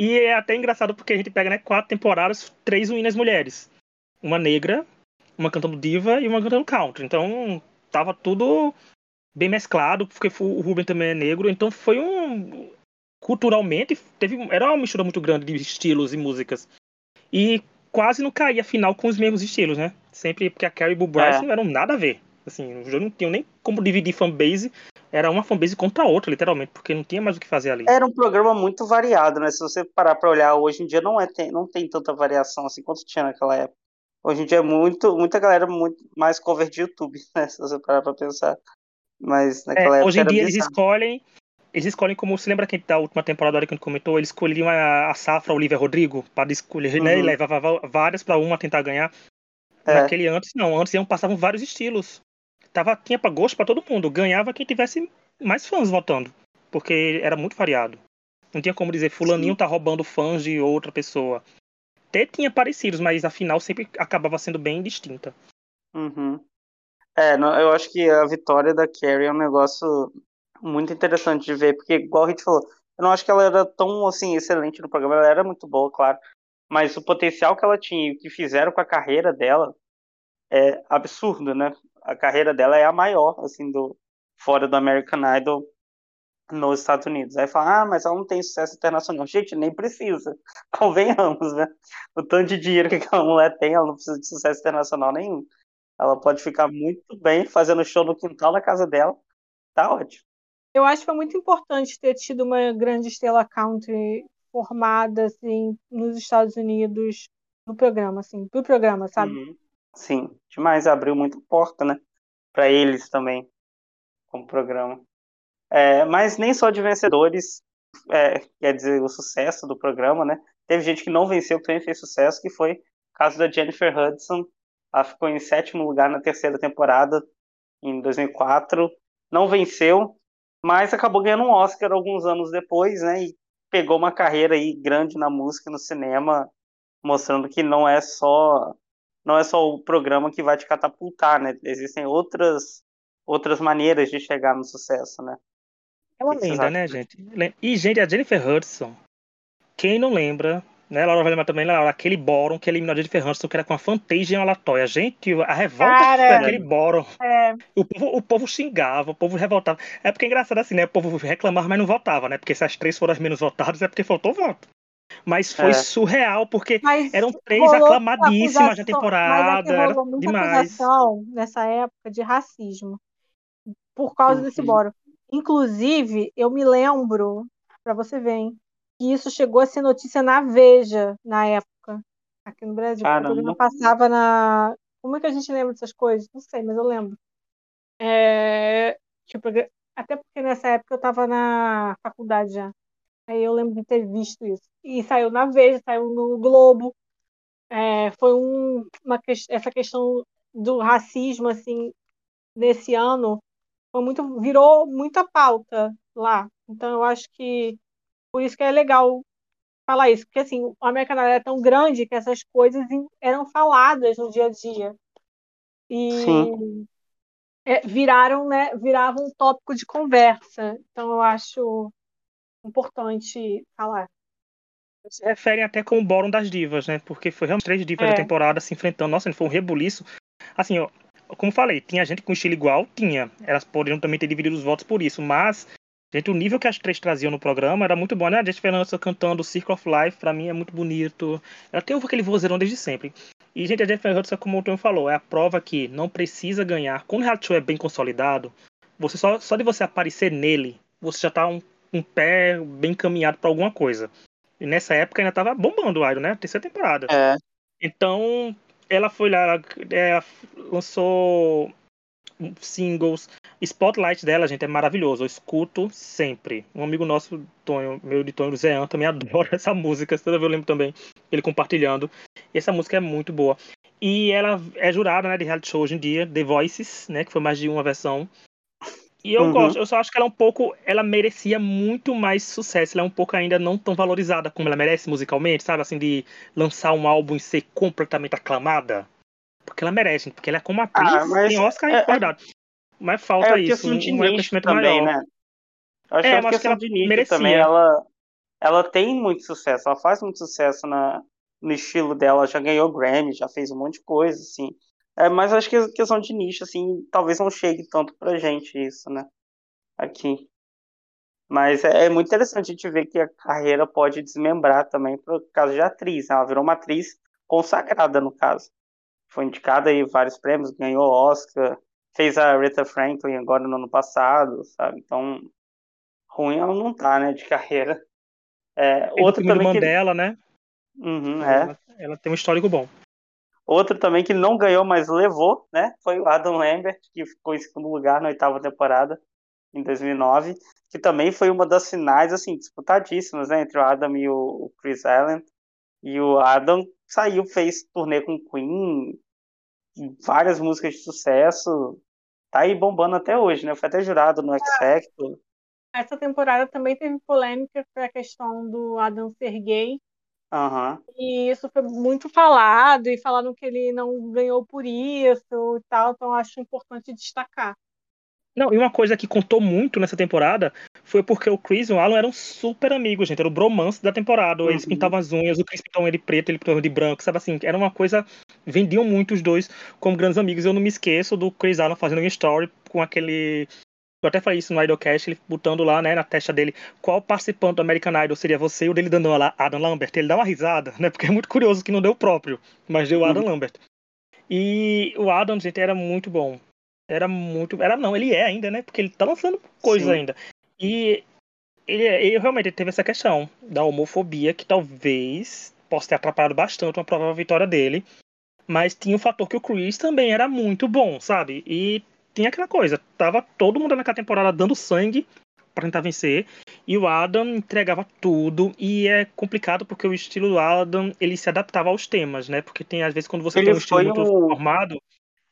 E é até engraçado porque a gente pega, né, quatro temporadas, três winners mulheres. Uma negra, uma cantando diva e uma cantando country. Então, tava tudo bem mesclado, porque o Ruben também é negro, então foi um culturalmente teve era uma mistura muito grande de estilos e músicas. E quase não caía final com os mesmos estilos, né? Sempre porque a Carrie e o Bryce é. não eram nada a ver. Assim, eu não tinha nem como dividir fanbase era uma fanbase contra a outra, literalmente, porque não tinha mais o que fazer ali. Era um programa muito variado, né? Se você parar para olhar, hoje em dia não, é, tem, não tem tanta variação assim quanto tinha naquela época. Hoje em dia é muito, muita galera muito mais cover de YouTube, né? Se você parar pra pensar. Mas naquela é, época. Hoje em dia eles escolhem. Eles escolhem como. Você lembra que da última temporada que a gente comentou? Eles escolhiam a, a Safra Olivia Rodrigo para escolher, uhum. né? E uhum. levava várias para uma tentar ganhar. É. Naquele antes, não. Antes iam, passavam vários estilos tava, tinha para gosto para todo mundo. Ganhava quem tivesse mais fãs votando. Porque era muito variado. Não tinha como dizer, fulaninho Sim. tá roubando fãs de outra pessoa. Até tinha parecidos, mas a final sempre acabava sendo bem distinta. Uhum. É, eu acho que a vitória da Carrie é um negócio muito interessante de ver, porque igual a gente falou, eu não acho que ela era tão assim excelente no programa, ela era muito boa, claro, mas o potencial que ela tinha e o que fizeram com a carreira dela é absurdo, né? A carreira dela é a maior, assim, do fora do American Idol nos Estados Unidos. Aí fala, ah, mas ela não tem sucesso internacional. Gente, nem precisa. Convenhamos, né? O tanto de dinheiro que aquela mulher tem, ela não precisa de sucesso internacional nenhum. Ela pode ficar muito bem fazendo show no quintal da casa dela. Tá ótimo. Eu acho que foi muito importante ter tido uma grande estrela country formada, assim, nos Estados Unidos, no programa, assim, pro programa, sabe? Uhum. Sim, demais, abriu muito porta, né? Para eles também, como programa. É, mas nem só de vencedores é, quer dizer o sucesso do programa, né? Teve gente que não venceu, que também fez sucesso, que foi o caso da Jennifer Hudson. Ela ficou em sétimo lugar na terceira temporada, em 2004. Não venceu, mas acabou ganhando um Oscar alguns anos depois, né? E pegou uma carreira aí grande na música, no cinema, mostrando que não é só não é só o programa que vai te catapultar, né? Existem outras outras maneiras de chegar no sucesso, né? É uma lenda, né, gente? E, gente, a Jennifer Hudson, quem não lembra, né? Laura vai lembrar também, Laura, aquele Boron que eliminou a Jennifer Hudson, que era com a Fantasia em Alatóia. Gente, a revolta Cara, foi aquele Boron. É. O, povo, o povo xingava, o povo revoltava. É porque é engraçado assim, né? O povo reclamava, mas não votava, né? Porque se as três foram as menos votadas, é porque faltou voto. Mas foi é. surreal, porque mas eram três aclamadíssimas na temporada. Mas é rolou muita demais. nessa época de racismo. Por causa uhum. desse boro. Inclusive, eu me lembro, para você ver, hein, que isso chegou a ser notícia na Veja na época, aqui no Brasil. Caramba. O programa passava na, Como é que a gente lembra dessas coisas? Não sei, mas eu lembro. É, tipo, até porque nessa época eu estava na faculdade já. Aí eu lembro de ter visto isso. E saiu na Veja, saiu no Globo. É, foi um, uma, essa questão do racismo, assim, nesse ano, foi muito, virou muita pauta lá. Então eu acho que por isso que é legal falar isso, porque assim, o American Idol é tão grande que essas coisas eram faladas no dia a dia. E Sim. É, viraram, né, viravam um tópico de conversa. Então eu acho importante falar. Se referem até com o Bórum das Divas, né? Porque foi realmente três divas é. da temporada se enfrentando. Nossa, foi um rebuliço. Assim, ó, como falei, tinha gente com estilo igual? Tinha. Elas poderiam também ter dividido os votos por isso, mas Gente, o nível que as três traziam no programa era muito bom, né? A gente Fernandes cantando Circle of Life, pra mim é muito bonito. Ela tem aquele vozeirão desde sempre. E, gente, a Jennifer Hudson, como o Tom falou, é a prova que não precisa ganhar. Quando o reality show é bem consolidado, você só, só de você aparecer nele, você já tá um, um pé bem caminhado para alguma coisa. E nessa época ainda tava bombando o Iron, né? Terceira temporada. É. Então, ela foi lá, ela, é, lançou singles. Spotlight dela, gente, é maravilhoso. Eu escuto sempre. Um amigo nosso, Tonho, meu de Tonho Zean, também adora essa música. Toda vez eu lembro também ele compartilhando. E essa música é muito boa. E ela é jurada né, de reality show hoje em dia, The Voices, né? Que foi mais de uma versão. E eu uhum. gosto, eu só acho que ela é um pouco. Ela merecia muito mais sucesso. Ela é um pouco ainda não tão valorizada como ela merece musicalmente, sabe? Assim, de lançar um álbum e ser completamente aclamada. Porque ela merece, porque ela é como atriz, ah, tem Oscar é, recordado. É, mas falta é isso, um, um reconhecimento também, maior. Né? Eu acho, é, que, que ela de nicho merecia. também, ela, ela tem muito sucesso, ela faz muito sucesso na, no estilo dela, já ganhou Grammy, já fez um monte de coisa, assim. É, mas acho que a questão de nicho, assim, talvez não chegue tanto pra gente isso, né? Aqui. Mas é, é muito interessante a gente ver que a carreira pode desmembrar também por causa de atriz. Né? Ela virou uma atriz consagrada, no caso foi indicada aí vários prêmios, ganhou Oscar, fez a Rita Franklin agora no ano passado, sabe? Então, ruim ela não tá, né, de carreira. É, outro também que... Mandela, né? Uhum, é. ela, ela, tem um histórico bom. Outro também que não ganhou, mas levou, né? Foi o Adam Lambert, que ficou em segundo lugar na oitava temporada, em 2009, que também foi uma das finais, assim, disputadíssimas, né? Entre o Adam e o Chris Allen. E o Adam saiu, fez turnê com Queen, várias músicas de sucesso. Tá aí bombando até hoje, né? Foi até jurado no X Factor. Essa temporada também teve polêmica com a questão do Adam ser gay. Uhum. E isso foi muito falado, e falaram que ele não ganhou por isso e tal, então acho importante destacar. Não, e uma coisa que contou muito nessa temporada foi porque o Chris e o Alan eram super amigos, gente. Era o bromance da temporada. Eles uhum. pintavam as unhas, o Chris pintava ele preto, ele pintava de branco, sabe assim? Era uma coisa. Vendiam muito os dois como grandes amigos. Eu não me esqueço do Chris Alan fazendo um story com aquele. Eu até falei isso no Idolcast, ele botando lá, né, na testa dele, qual participante do American Idol seria você, e o dele dando lá, Adam Lambert. Ele dá uma risada, né, porque é muito curioso que não deu o próprio, mas deu o Adam uhum. Lambert. E o Adam, gente, era muito bom. Era muito. Era não, ele é ainda, né? Porque ele tá lançando coisas ainda. E ele, ele realmente teve essa questão da homofobia que talvez possa ter atrapalhado bastante uma provável vitória dele. Mas tinha o fator que o Chris também era muito bom, sabe? E tinha aquela coisa, tava todo mundo naquela temporada dando sangue para tentar vencer, e o Adam entregava tudo, e é complicado porque o estilo do Adam, ele se adaptava aos temas, né? Porque tem às vezes quando você ele tem um estilo muito um... formado,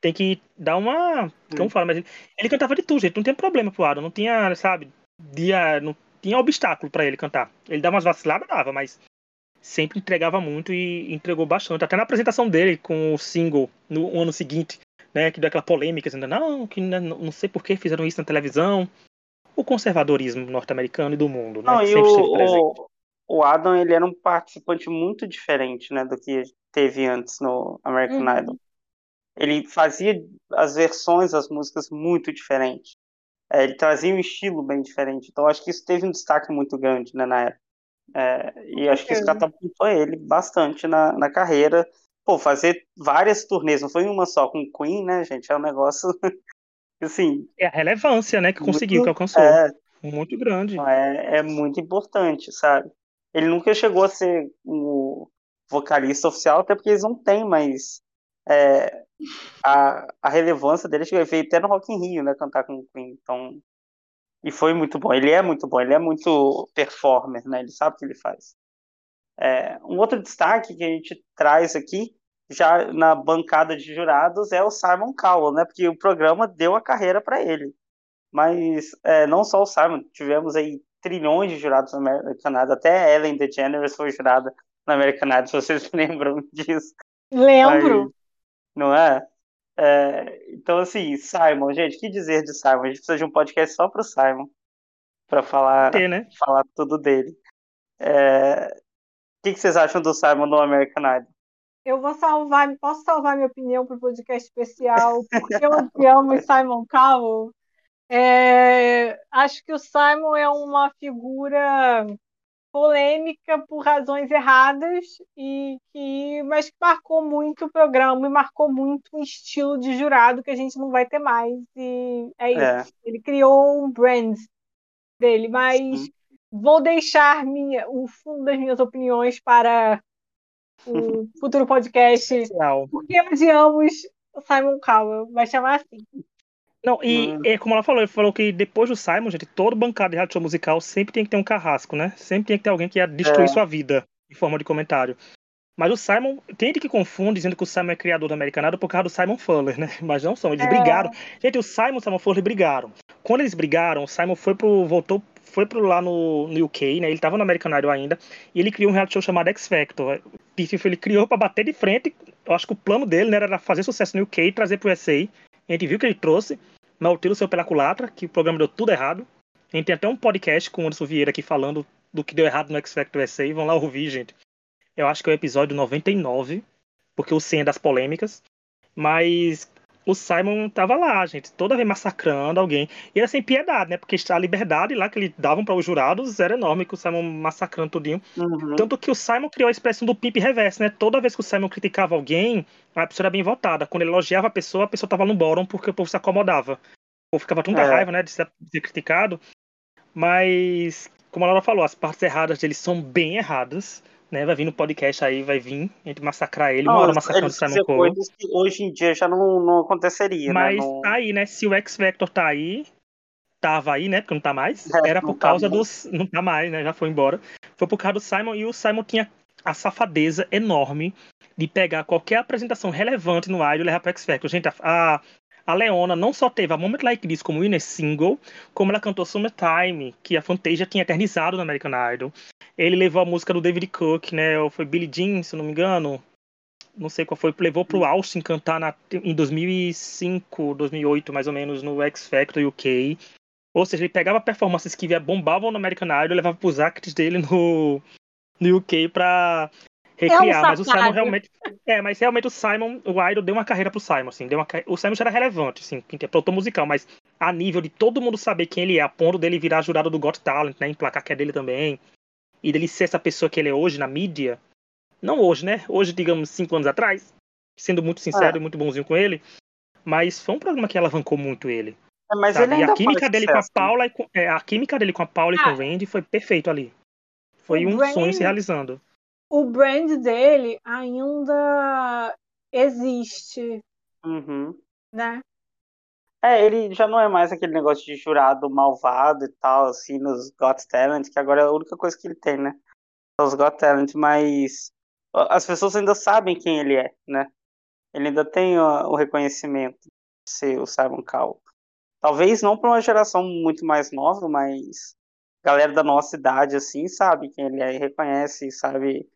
tem que dar uma. Hum. Como fala, mas ele, ele, cantava de tudo, gente. Não tinha problema pro Adam. Não tinha, sabe, dia. Não tinha obstáculo para ele cantar. Ele dava umas vaciladas, dava, mas sempre entregava muito e entregou bastante. Até na apresentação dele com o single no ano seguinte, né? Que deu aquela polêmica, dizendo, não, que não, não sei por que fizeram isso na televisão. O conservadorismo norte-americano e do mundo, né? Não, e o, o, Adam, ele era um participante muito diferente, né? Do que teve antes no American uhum. Idol ele fazia as versões das músicas muito diferentes. É, ele trazia um estilo bem diferente. Então acho que isso teve um destaque muito grande né, na época. É, e acho que isso catapultou ele bastante na, na carreira. Pô, fazer várias turnês, não foi uma só com Queen, né, gente? É um negócio assim. É a relevância, né, que conseguiu, que alcançou. É, muito grande. É, é muito importante, sabe? Ele nunca chegou a ser o vocalista oficial, até porque eles não têm mais é, a, a relevância dele chegou veio até no Rock in Rio, né? Cantar com o Queen. Então, e foi muito bom. Ele é muito bom, ele é muito performer, né? Ele sabe o que ele faz. É, um outro destaque que a gente traz aqui, já na bancada de jurados, é o Simon Cowell, né? Porque o programa deu a carreira para ele. Mas é, não só o Simon, tivemos aí trilhões de jurados no American Idol, até Ellen DeGeneres foi jurada no American Idol, se vocês lembram disso. Lembro. Mas, não é? é? Então, assim, Simon, gente, que dizer de Simon? A gente precisa de um podcast só pro Simon, para falar, Ter, né? falar tudo dele. É... O que, que vocês acham do Simon no American Idol? Eu vou salvar, posso salvar minha opinião para o podcast especial, porque eu amo Simon Cowell. É, acho que o Simon é uma figura polêmica por razões erradas e que mas que marcou muito o programa e marcou muito um estilo de jurado que a gente não vai ter mais e é isso. É. Ele criou um brand dele, mas Sim. Vou deixar minha, o fundo das minhas opiniões para o futuro podcast, porque odiamos o Simon Cowell, vai chamar assim. Não, e é, como ela falou, ele falou que depois do Simon, gente, todo bancada de rádio show musical sempre tem que ter um carrasco, né? Sempre tem que ter alguém que ia destruir é. sua vida, em forma de comentário. Mas o Simon, tem gente que confunde dizendo que o Simon é criador do Americanado por causa do Simon Fuller, né? Mas não são, eles é. brigaram. Gente, o Simon e o Simon Fuller brigaram. Quando eles brigaram, o Simon foi pro. voltou, foi pro lá no, no UK, né? Ele tava no Americanado ainda, e ele criou um reality show chamado X Factor. Ele criou para bater de frente. Eu acho que o plano dele né, era fazer sucesso no UK e trazer pro USA a gente viu que ele trouxe, mas o tiro saiu pela culatra, que o programa deu tudo errado. A gente tem até um podcast com o Anderson Vieira aqui falando do que deu errado no X Factor SA. Vão lá ouvir, gente. Eu acho que é o episódio 99, porque o 100 é das polêmicas. Mas o Simon tava lá, gente, toda vez massacrando alguém. E era sem piedade, né? Porque a liberdade lá que eles davam para os jurados era enorme, com o Simon massacrando tudinho. Uhum. Tanto que o Simon criou a expressão do pimp reverso, né? Toda vez que o Simon criticava alguém, a pessoa era bem votada. Quando ele elogiava a pessoa, a pessoa tava no bórum porque o povo se acomodava. O povo ficava tanta é. raiva, né, de ser, de ser criticado. Mas, como a Laura falou, as partes erradas dele são bem erradas né? Vai vir no podcast aí, vai vir, a gente massacrar ele, uma hora massacrando o Simon Cole. coisas que hoje em dia já não, não aconteceria, Mas né? Mas tá aí, né? Se o X-Vector tá aí, tava aí, né? Porque não tá mais, é, era por tá causa dos... Não tá mais, né? Já foi embora. Foi por causa do Simon, e o Simon tinha a safadeza enorme de pegar qualquer apresentação relevante no áudio e levar pro X-Factor. Gente, a, a Leona não só teve a Moment Like This como winner single, como ela cantou Summertime, que a Fantasia tinha eternizado no American Idol. Ele levou a música do David Cook, né? Ou foi Billie Jean, se não me engano. Não sei qual foi. Levou pro Austin cantar na, em 2005, 2008, mais ou menos, no X Factor UK. Ou seja, ele pegava performances que bombavam no American Idol e levava pros acts dele no, no UK pra recriar. É um mas o Simon realmente. É, mas realmente o Simon, o Idol deu uma carreira pro Simon, assim. Deu uma, o Simon já era relevante, assim, interpretou musical, mas a nível de todo mundo saber quem ele é, a ponto dele virar jurado do Got Talent, né? Emplacar que é dele também e dele ser essa pessoa que ele é hoje na mídia, não hoje, né? Hoje, digamos, cinco anos atrás, sendo muito sincero é. e muito bonzinho com ele, mas foi um programa que alavancou muito ele. É, mas sabe? ele e a química dele sucesso. com a Paula, com, é, a química dele com a Paula ah, e com o ah. Randy foi perfeito ali. Foi um brand, sonho se realizando. O brand dele ainda existe. Uhum. Né? É, ele já não é mais aquele negócio de jurado malvado e tal, assim, nos Got Talent, que agora é a única coisa que ele tem, né? Os Got Talent, mas as pessoas ainda sabem quem ele é, né? Ele ainda tem o, reconhecimento de ser o Simon Cowell. Talvez não para uma geração muito mais nova, mas galera da nossa idade, assim, sabe quem ele é e reconhece, sabe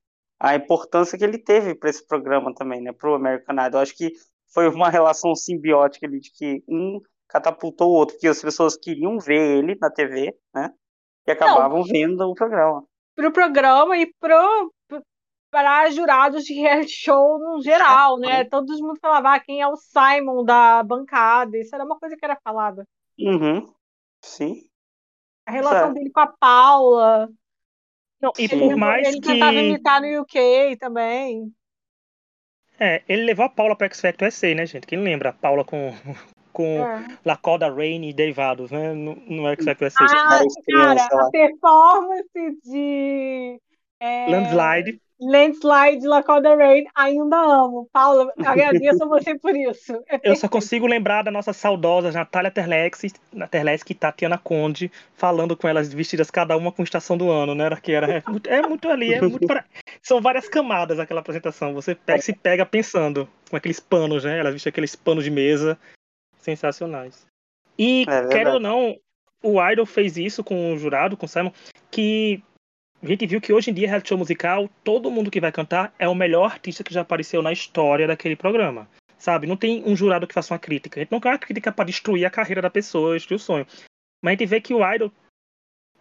a importância que ele teve para esse programa também, né? Para o American Idol. Eu acho que foi uma relação simbiótica ali de que um catapultou o outro, porque as pessoas queriam ver ele na TV, né? E acabavam Não, vendo o programa. Pro programa e pro, para jurados de reality show no geral, né? Todo mundo falava ah, quem é o Simon da bancada. Isso era uma coisa que era falada. Uhum. Sim. A relação dele com a Paula. Não, e por mais ele que. Ele tentava imitar no UK também. É, ele levou a Paula para X Factor SA, né, gente? Quem lembra? A Paula com, com é. Lacoda Rain e derivados, né? No, no X Factor SA. Ah, cara, a performance de. É... Landslide. Landslide, Lacoda Rain, ainda amo. Paula, agradeço a você por isso. É eu só consigo lembrar da nossa saudosa Natália Terlex, Terlex e Tatiana Conde, falando com elas vestidas cada uma com estação do ano, né? Que era, é, muito, é muito ali, é muito pra... São várias camadas aquela apresentação. Você pega, se pega pensando com aqueles panos, né? Elas vestem aqueles panos de mesa sensacionais. E, é quero ou não, o Idol fez isso com o jurado, com o Simon, que a gente viu que hoje em dia, reality show musical, todo mundo que vai cantar é o melhor artista que já apareceu na história daquele programa. Sabe? Não tem um jurado que faça uma crítica. A gente não quer uma crítica para destruir a carreira da pessoa, destruir o sonho. Mas a gente vê que o Idol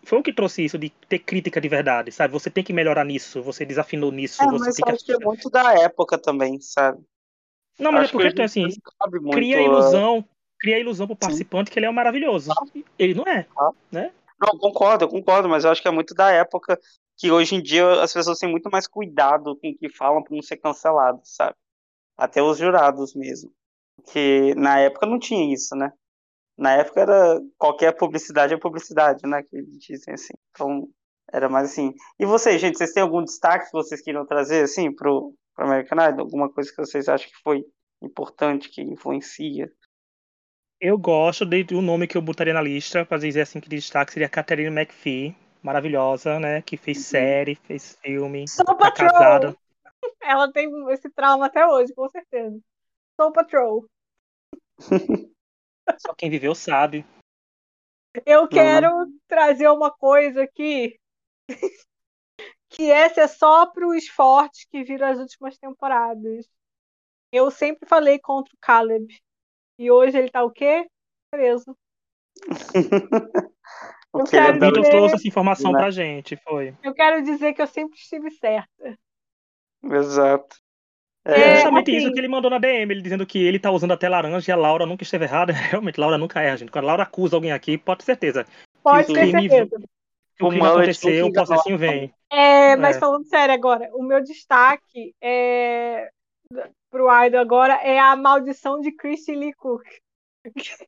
foi o que trouxe isso de ter crítica de verdade, sabe? Você tem que melhorar nisso, você desafinou nisso. É, você mas tem que... acho que é muito da época também, sabe? Não, mas acho é porque então, assim, cria a ilusão, cria a ilusão pro participante Sim. que ele é um maravilhoso. Ah. Ele não é, ah. né? Não, concordo, concordo, mas eu acho que é muito da época que hoje em dia as pessoas têm muito mais cuidado com o que falam para não ser cancelado, sabe? Até os jurados mesmo. Que na época não tinha isso, né? Na época era qualquer publicidade é publicidade, né? Que dizem assim. Então, era mais assim. E vocês, gente, vocês têm algum destaque que vocês queiram trazer, assim, pro, pro American Idol? Alguma coisa que vocês acham que foi importante, que influencia? Eu gosto do nome que eu botaria na lista, para dizer assim que de destaque seria Catherine McPhee, maravilhosa, né? Que fez uhum. série, fez filme, Soul tá Patrol. casada. Ela tem esse trauma até hoje, com certeza. Soul Patrol. Só quem viveu sabe. Eu quero uhum. trazer uma coisa aqui. que essa é só para os fortes que viram as últimas temporadas. Eu sempre falei contra o Caleb. E hoje ele tá o quê? Preso. o quero dizer... trouxe essa informação né? pra gente, foi. Eu quero dizer que eu sempre estive certa. Exato. É, é justamente assim, isso que ele mandou na DM, ele dizendo que ele tá usando até laranja e a Laura nunca esteve errada. Realmente, Laura nunca erra, gente. Quando a Laura acusa alguém aqui, pode ter certeza. Pode ter certeza. Que o crime aconteceu, o processinho vem. É, mas é. falando sério agora, o meu destaque é pro Idol agora é a maldição de Christy Lee Cook.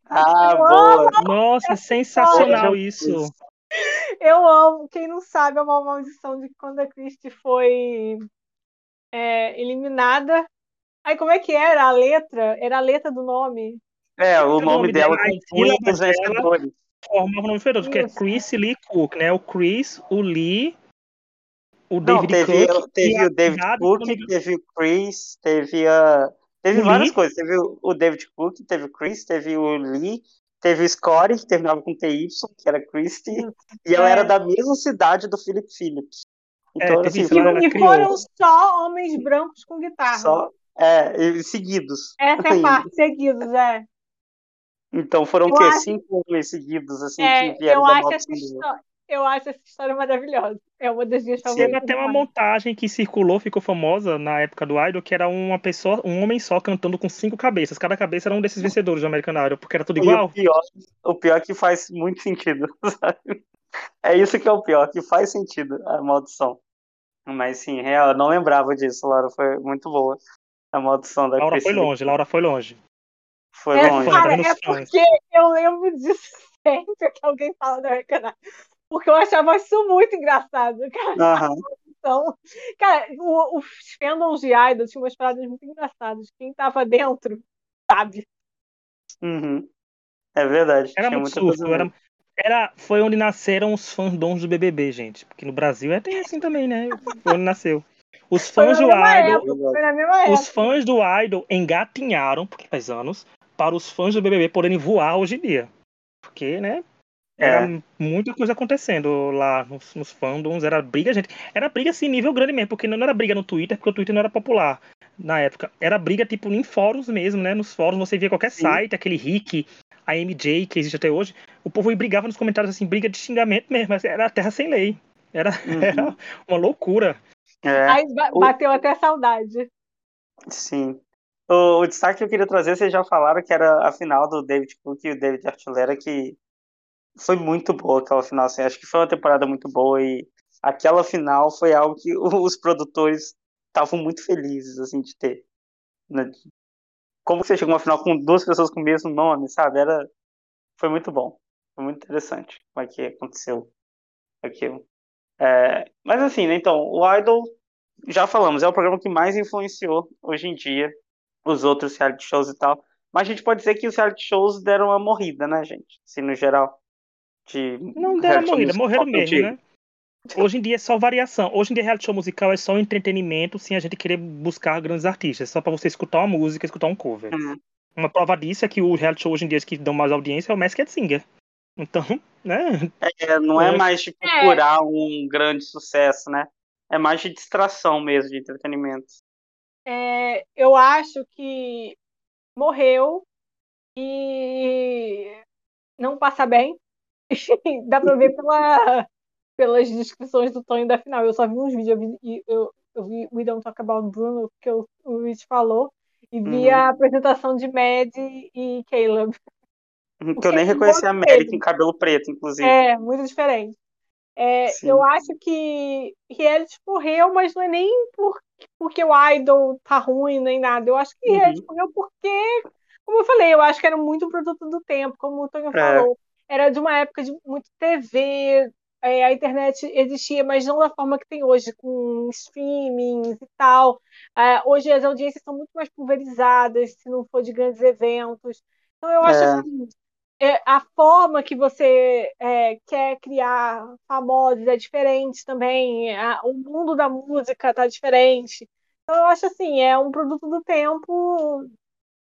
Ah, boa! Nossa, sensacional isso. Eu amo. Quem não sabe, é uma maldição de quando a Christy foi é, eliminada. Aí como é que era a letra? Era a letra do nome. É, o, o nome, nome, dela compunha os vencedores. Formava o nome vencedor, que é Chris Lee Cook, né? O Chris, o Lee, o David Não, teve, Cook. Teve o David Cook, teve o Chris, teve a. Teve o várias Lee. coisas. Teve o David Cook, teve o Chris, teve o Lee, teve o Scotty, que terminava com TY, que era Christy, e ela é. era da mesma cidade do Philip Phillips. É, então, é, assim, e, e foram só homens brancos com guitarra. Só, é, seguidos. Essa é a parte, seguidos, é. Então foram o quê? Acho... Cinco homens seguidos, assim, é, que vieram eu da acho essa história, eu acho essa história maravilhosa. É uma das minhas favoritas. Teve até uma montagem que circulou, ficou famosa na época do Idol, que era uma pessoa, um homem só cantando com cinco cabeças. Cada cabeça era um desses vencedores do American Idol, porque era tudo igual. o pior, o pior é que faz muito sentido, sabe? É isso que é o pior, que faz sentido a maldição. Mas sim, real, eu não lembrava disso, Laura. Foi muito boa a maldição da Laura foi longe, Laura foi longe. Foi é, longe. Cara, é porque eu lembro disso sempre que alguém fala da American Idol porque eu achava isso muito engraçado, cara. Uhum. Então, cara, o, os fandoms de Idol tinham umas paradas muito engraçadas. Quem tava dentro, sabe? Uhum. É verdade. Era muito surto, era, era, foi onde nasceram os fandoms do BBB, gente. Porque no Brasil é tem assim também, né? Foi onde nasceu. Os fãs do Idol. Época, os fãs do Idol engatinharam, porque faz anos, para os fãs do BBB poderem voar hoje em dia. Porque, né? Era é. muita coisa acontecendo lá nos, nos, fandoms, era briga, gente. Era briga assim, nível grande mesmo, porque não era briga no Twitter, porque o Twitter não era popular na época. Era briga, tipo, em fóruns mesmo, né? Nos fóruns você via qualquer Sim. site, aquele Rick, a MJ, que existe até hoje. O povo brigava nos comentários, assim, briga de xingamento mesmo, mas era terra sem lei. Era, uhum. era uma loucura. É. Aí bateu o... até saudade. Sim. O, o, destaque que eu queria trazer, vocês já falaram que era a final do David Cook e o David Archuleta, que foi muito boa aquela final, assim, acho que foi uma temporada muito boa e aquela final foi algo que os produtores estavam muito felizes, assim, de ter. Né? Como você chegou a uma final com duas pessoas com o mesmo nome, sabe? Era, foi muito bom, foi muito interessante como é que aconteceu aquilo. É, mas assim, né, então, o Idol já falamos, é o programa que mais influenciou hoje em dia os outros reality shows e tal. Mas a gente pode dizer que os reality shows deram uma morrida, né, gente? Assim, no geral. De não deram morrida, morreram mesmo, né? Hoje em dia é só variação. Hoje em dia reality show musical é só entretenimento sem a gente querer buscar grandes artistas. É só para você escutar uma música, escutar um cover. Uhum. Uma prova disso é que o reality show hoje em dia que dão mais audiência é o Masked Singer. Então, né? É, não é, é mais de procurar é. um grande sucesso, né? É mais de distração mesmo, de entretenimento. É, eu acho que morreu e não passa bem. Dá pra ver pela, pelas descrições do Tonho da final. Eu só vi uns vídeos, eu vi, eu, eu vi We Don't Talk About Bruno, que o, o Rich falou, e vi uhum. a apresentação de Mad e Caleb. Que eu nem reconheci a Mad com cabelo preto, inclusive. É, muito diferente. É, eu acho que reality morreu, mas não é nem por, porque o idol tá ruim, nem nada. Eu acho que uhum. reality morreu porque, como eu falei, eu acho que era muito produto do tempo, como o Tonho é. falou. Era de uma época de muito TV, é, a internet existia, mas não da forma que tem hoje, com streamings e tal. É, hoje as audiências são muito mais pulverizadas, se não for de grandes eventos. Então eu acho é. que é, a forma que você é, quer criar famosos é diferente também, a, o mundo da música está diferente. Então, eu acho assim, é um produto do tempo.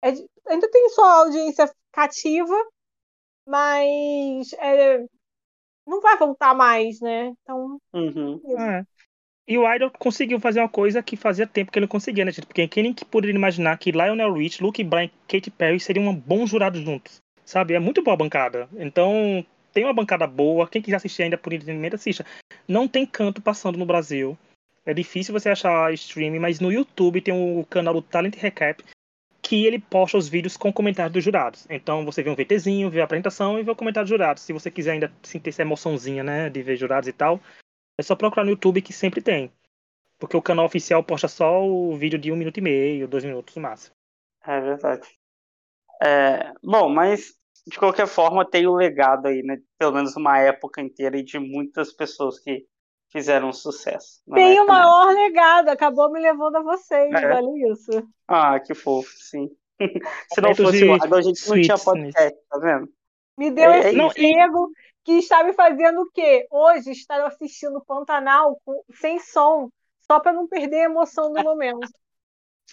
É, ainda tem sua audiência cativa, mas é, não vai voltar mais, né? Então. Uhum. É. E o Idol conseguiu fazer uma coisa que fazia tempo que ele não conseguia, né, gente? Porque quem nem poderia imaginar que Lionel Rich, Luke Bryan e Katy Perry seriam um bom jurado juntos sabe? É muito boa a bancada. Então, tem uma bancada boa. Quem quiser assistir ainda por entretenimento, assista. Não tem canto passando no Brasil. É difícil você achar streaming, mas no YouTube tem o canal do Talent Recap, que ele posta os vídeos com comentários dos jurados. Então você vê um VTzinho, vê a apresentação e vê o comentário dos jurados. Se você quiser ainda sentir essa emoçãozinha, né, de ver jurados e tal, é só procurar no YouTube que sempre tem. Porque o canal oficial posta só o vídeo de um minuto e meio, dois minutos no máximo. É verdade. É, bom, mas de qualquer forma tem o legado aí, né? Pelo menos uma época inteira e de muitas pessoas que fizeram sucesso. Tem o maior legado, acabou me levando a vocês, é. olha isso. Ah, que fofo, sim. Se não fosse o a gente não tinha podcast, tá vendo? Me deu é, esse é emprego que está me fazendo o quê? Hoje estar assistindo Pantanal com, sem som, só para não perder a emoção do momento.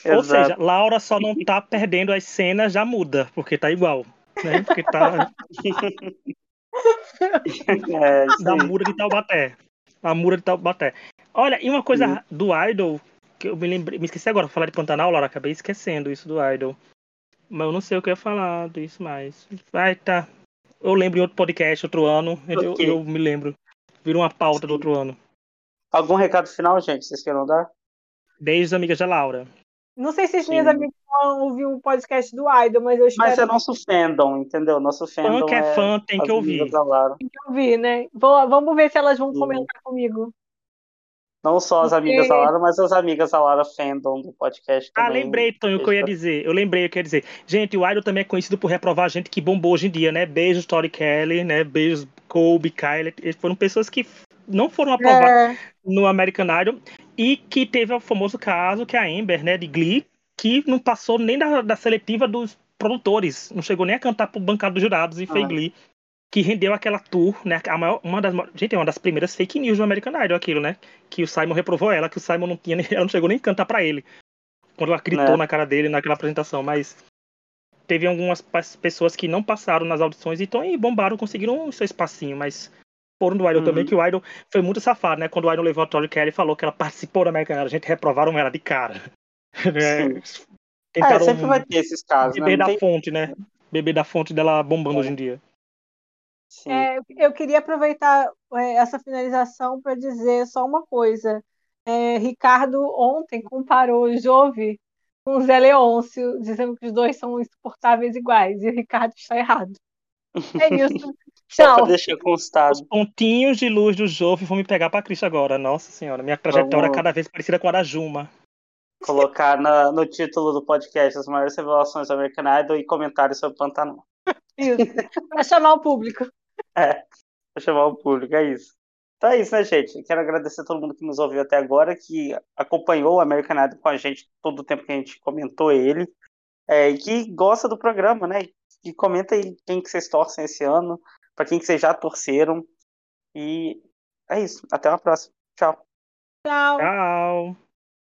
Exato. Ou seja, Laura só não tá perdendo as cenas, já muda, porque tá igual. Né? Porque tá. é, da Mura de Taubaté. A Mura de Taubaté. Olha, e uma coisa Sim. do Idol, que eu me lembrei, me esqueci agora, falar de Pantanal, Laura, acabei esquecendo isso do Idol. Mas eu não sei o que eu ia falar disso mais. Vai, tá. Eu lembro em outro podcast, outro ano, eu, eu me lembro. Vira uma pauta Sim. do outro ano. Algum recado final, gente, vocês querem dar? Beijos, amigas da Laura. Não sei se as minhas amigas vão ouvir um podcast do Idol, mas eu espero. Mas é nosso fandom, entendeu? Nosso fandom. Fã que é, é fã tem que ouvir. Tem que ouvir, né? Vou, vamos ver se elas vão Sim. comentar comigo. Não só as amigas da Lara, mas as amigas da Lara fandom do podcast ah, também. Ah, lembrei, Tonho, o que eu ia dizer. Eu lembrei o que eu ia dizer. Gente, o Idol também é conhecido por reprovar gente que bombou hoje em dia, né? Beijos, Tori Kelly, né? Beijos, Kobe, Kylie. Eles foram pessoas que não foram aprovadas é. no American Idol e que teve o famoso caso que a Amber, né, de Glee, que não passou nem da, da seletiva dos produtores, não chegou nem a cantar pro bancado dos jurados e ah. fez Glee, que rendeu aquela tour, né, a maior, uma das, gente, é uma das primeiras fake news do American Idol aquilo, né, que o Simon reprovou ela, que o Simon não tinha, ela não chegou nem a cantar para ele, quando ela gritou é. na cara dele naquela apresentação, mas teve algumas pessoas que não passaram nas audições então, e bombaram, conseguiram o seu espacinho, mas foram do Idol uhum. também, que o Idol foi muito safado, né? Quando o Idol levou a Tori Kelly e falou que ela participou da American Idol, a gente reprovaram ela de cara. É, é, sempre vai ter esses casos. Beber né? da tem... fonte, né? Beber da fonte dela bombando é. hoje em dia. É, eu queria aproveitar é, essa finalização para dizer só uma coisa. É, Ricardo ontem comparou o Jove com o Zé Leôncio, dizendo que os dois são insuportáveis iguais, e o Ricardo está errado. É isso. Tchau. Só deixar constado. Os pontinhos de luz do Jove vão me pegar para Cristo agora. Nossa senhora, minha trajetória Vamos... é cada vez parecida com a da Juma colocar na, no título do podcast as maiores revelações do American Idol e comentários sobre Pantanal. Isso, para chamar o público. É, para chamar o público, é isso. Então é isso, né, gente? Quero agradecer a todo mundo que nos ouviu até agora, que acompanhou o American Idol com a gente todo o tempo que a gente comentou ele, é, e que gosta do programa, né? E comenta aí quem que vocês torcem esse ano, para quem que vocês já torceram. E é isso. Até uma próxima. Tchau. Tchau. Tchau.